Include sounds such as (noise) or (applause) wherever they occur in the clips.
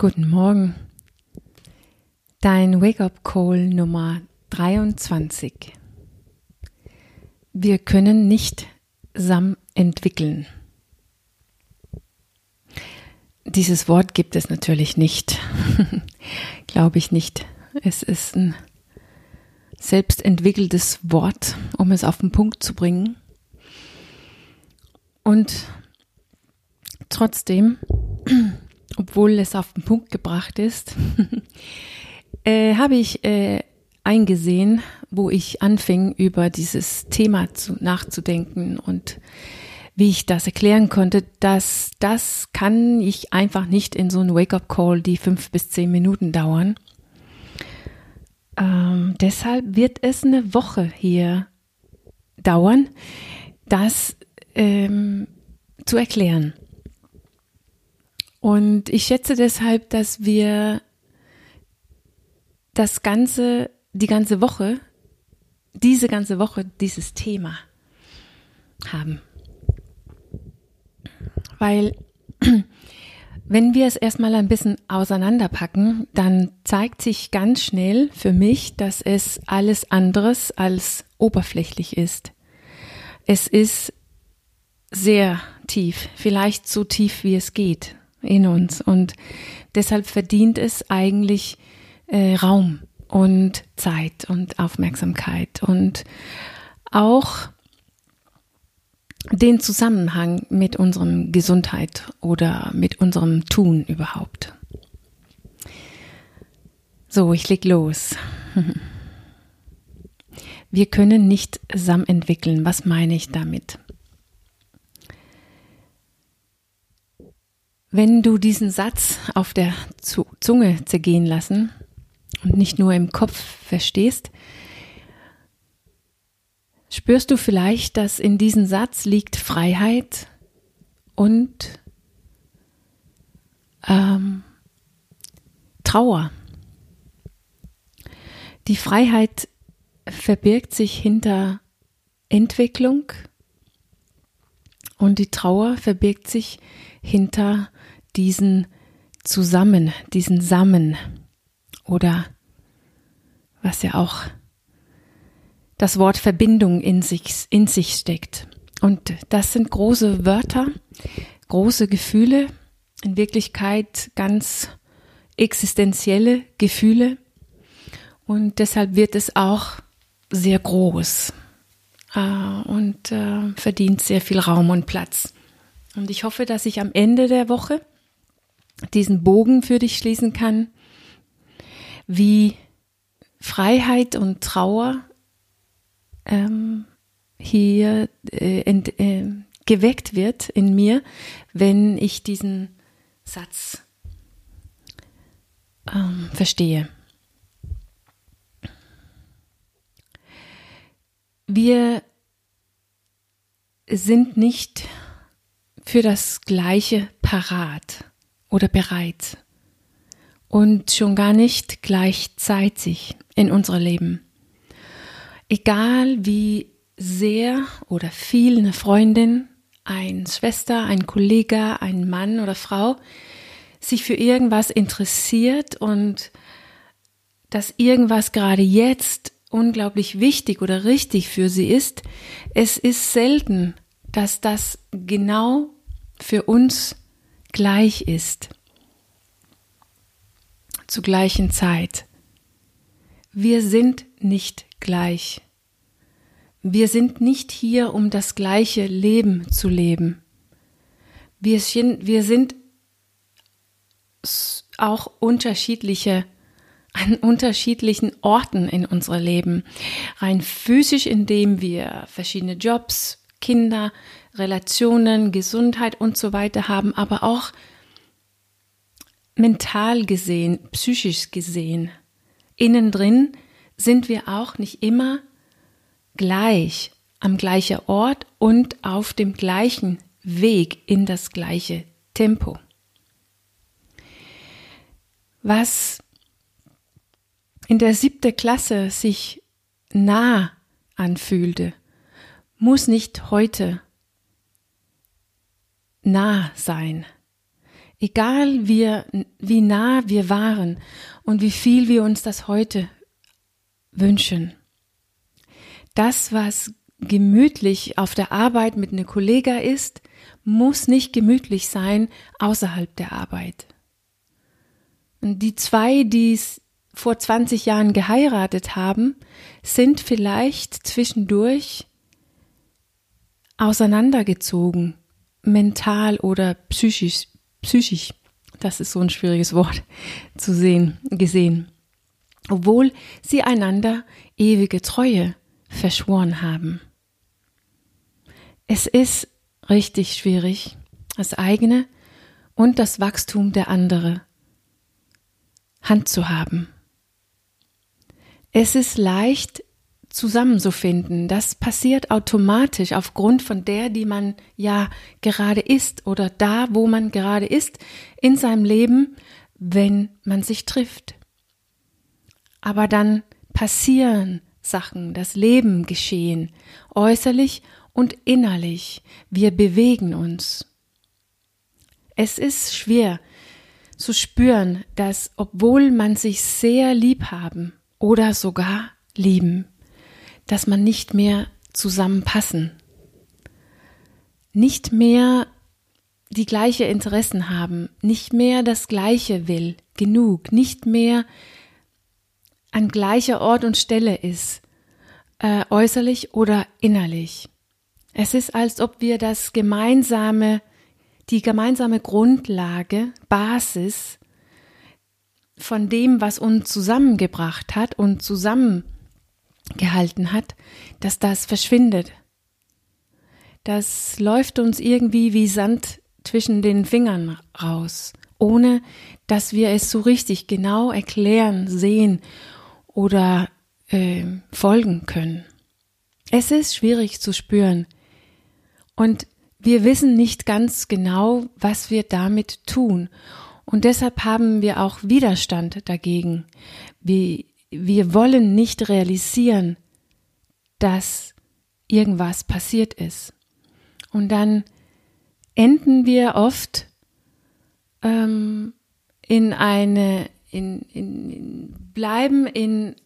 Guten Morgen. Dein Wake-up-Call Nummer 23. Wir können nicht SAM entwickeln. Dieses Wort gibt es natürlich nicht. (laughs) Glaube ich nicht. Es ist ein selbstentwickeltes Wort, um es auf den Punkt zu bringen. Und trotzdem obwohl es auf den Punkt gebracht ist, (laughs) äh, habe ich äh, eingesehen, wo ich anfing, über dieses Thema zu, nachzudenken und wie ich das erklären konnte, dass das kann ich einfach nicht in so einem Wake-up-Call, die fünf bis zehn Minuten dauern. Ähm, deshalb wird es eine Woche hier dauern, das ähm, zu erklären. Und ich schätze deshalb, dass wir das ganze, die ganze Woche, diese ganze Woche dieses Thema haben. Weil (clears throat) wenn wir es erstmal ein bisschen auseinanderpacken, dann zeigt sich ganz schnell für mich, dass es alles anderes als oberflächlich ist. Es ist sehr tief, vielleicht so tief wie es geht in uns. Und deshalb verdient es eigentlich äh, Raum und Zeit und Aufmerksamkeit und auch den Zusammenhang mit unserem Gesundheit oder mit unserem Tun überhaupt. So, ich leg los. (laughs) Wir können nicht SAM entwickeln. Was meine ich damit? Wenn du diesen Satz auf der Zunge zergehen lassen und nicht nur im Kopf verstehst, spürst du vielleicht, dass in diesem Satz liegt Freiheit und ähm, Trauer. Die Freiheit verbirgt sich hinter Entwicklung und die Trauer verbirgt sich hinter diesen zusammen, diesen Samen oder was ja auch das Wort Verbindung in sich, in sich steckt. Und das sind große Wörter, große Gefühle, in Wirklichkeit ganz existenzielle Gefühle. Und deshalb wird es auch sehr groß und äh, verdient sehr viel Raum und Platz. Und ich hoffe, dass ich am Ende der Woche diesen Bogen für dich schließen kann, wie Freiheit und Trauer ähm, hier äh, ent, äh, geweckt wird in mir, wenn ich diesen Satz ähm, verstehe. Wir sind nicht für das Gleiche parat oder bereit und schon gar nicht gleichzeitig in unser Leben. Egal wie sehr oder viel eine Freundin, ein Schwester, ein Kollege, ein Mann oder Frau sich für irgendwas interessiert und dass irgendwas gerade jetzt unglaublich wichtig oder richtig für sie ist, es ist selten, dass das genau für uns gleich ist. Zur gleichen Zeit. Wir sind nicht gleich. Wir sind nicht hier, um das gleiche Leben zu leben. Wir sind, auch unterschiedliche an unterschiedlichen Orten in unserem Leben. Rein physisch, indem wir verschiedene Jobs, Kinder, Relationen, Gesundheit und so weiter haben, aber auch mental gesehen, psychisch gesehen. Innen drin sind wir auch nicht immer gleich am gleichen Ort und auf dem gleichen Weg in das gleiche Tempo. Was in der siebten Klasse sich nah anfühlte, muss nicht heute nah sein. egal wie, wie nah wir waren und wie viel wir uns das heute wünschen. Das, was gemütlich auf der Arbeit mit einer Kollega ist, muss nicht gemütlich sein außerhalb der Arbeit. Und die zwei, die es vor 20 Jahren geheiratet haben, sind vielleicht zwischendurch auseinandergezogen, mental oder psychisch, psychisch. Das ist so ein schwieriges Wort zu sehen, gesehen. Obwohl sie einander ewige Treue verschworen haben. Es ist richtig schwierig, das eigene und das Wachstum der andere Hand zu haben. Es ist leicht zusammenzufinden. Das passiert automatisch aufgrund von der, die man ja gerade ist oder da, wo man gerade ist in seinem Leben, wenn man sich trifft. Aber dann passieren Sachen, das Leben geschehen, äußerlich und innerlich. Wir bewegen uns. Es ist schwer zu spüren, dass obwohl man sich sehr lieb haben oder sogar lieben, dass man nicht mehr zusammenpassen, nicht mehr die gleiche Interessen haben, nicht mehr das gleiche will, genug, nicht mehr an gleicher Ort und Stelle ist, äh, äußerlich oder innerlich. Es ist, als ob wir das gemeinsame, die gemeinsame Grundlage, Basis von dem, was uns zusammengebracht hat und zusammen gehalten hat, dass das verschwindet. Das läuft uns irgendwie wie Sand zwischen den Fingern raus, ohne dass wir es so richtig genau erklären, sehen oder äh, folgen können. Es ist schwierig zu spüren und wir wissen nicht ganz genau, was wir damit tun. Und deshalb haben wir auch Widerstand dagegen. Wie wir wollen nicht realisieren, dass irgendwas passiert ist. Und dann enden wir oft ähm, in eine, in, in, in, bleiben in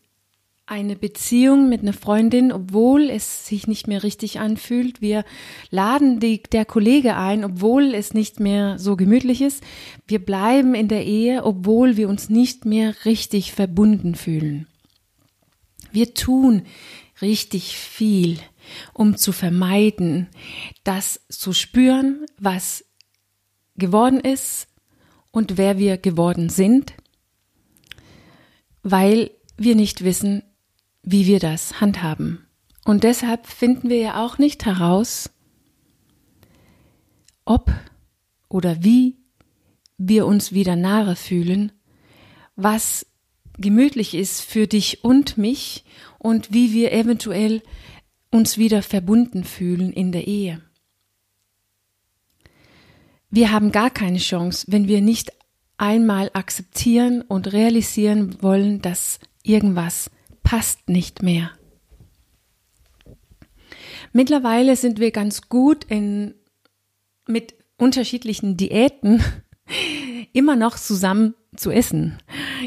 eine Beziehung mit einer Freundin, obwohl es sich nicht mehr richtig anfühlt. Wir laden die, der Kollege ein, obwohl es nicht mehr so gemütlich ist. Wir bleiben in der Ehe, obwohl wir uns nicht mehr richtig verbunden fühlen. Wir tun richtig viel, um zu vermeiden, das zu spüren, was geworden ist und wer wir geworden sind, weil wir nicht wissen, wie wir das handhaben. Und deshalb finden wir ja auch nicht heraus, ob oder wie wir uns wieder nahe fühlen, was gemütlich ist für dich und mich und wie wir eventuell uns wieder verbunden fühlen in der Ehe. Wir haben gar keine Chance, wenn wir nicht einmal akzeptieren und realisieren wollen, dass irgendwas passt nicht mehr. Mittlerweile sind wir ganz gut in, mit unterschiedlichen Diäten (laughs) immer noch zusammen zu essen.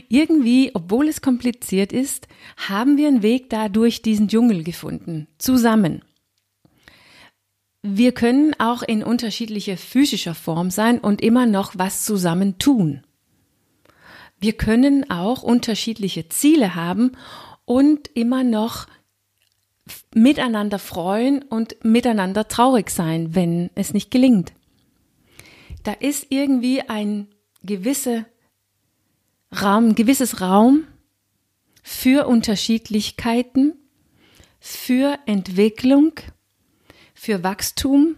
Irgendwie, obwohl es kompliziert ist, haben wir einen Weg da durch diesen Dschungel gefunden. Zusammen. Wir können auch in unterschiedlicher physischer Form sein und immer noch was zusammen tun. Wir können auch unterschiedliche Ziele haben und immer noch miteinander freuen und miteinander traurig sein, wenn es nicht gelingt. Da ist irgendwie ein gewisse Raum, ein gewisses Raum für Unterschiedlichkeiten, für Entwicklung, für Wachstum,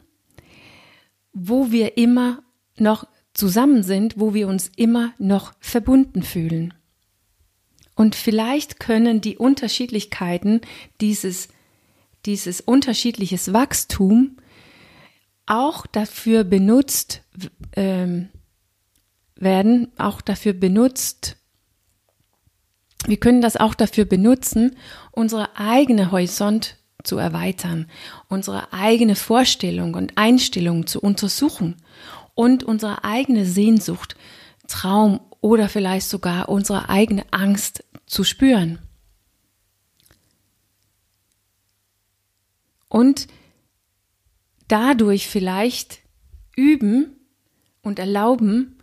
wo wir immer noch zusammen sind, wo wir uns immer noch verbunden fühlen. Und vielleicht können die Unterschiedlichkeiten dieses, dieses unterschiedliches Wachstum auch dafür benutzt ähm, werden, auch dafür benutzt, wir können das auch dafür benutzen, unsere eigene Horizont zu erweitern, unsere eigene Vorstellung und Einstellung zu untersuchen und unsere eigene Sehnsucht, Traum oder vielleicht sogar unsere eigene Angst zu spüren. Und dadurch vielleicht üben und erlauben,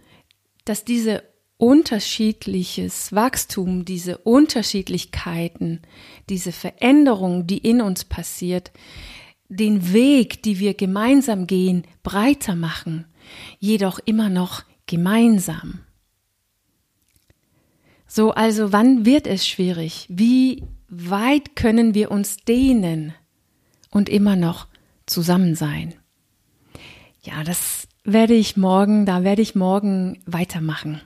dass diese unterschiedliches Wachstum, diese Unterschiedlichkeiten, diese Veränderung, die in uns passiert, den Weg, die wir gemeinsam gehen, breiter machen, jedoch immer noch gemeinsam. So, also wann wird es schwierig? Wie weit können wir uns dehnen und immer noch zusammen sein? Ja, das werde ich morgen, da werde ich morgen weitermachen.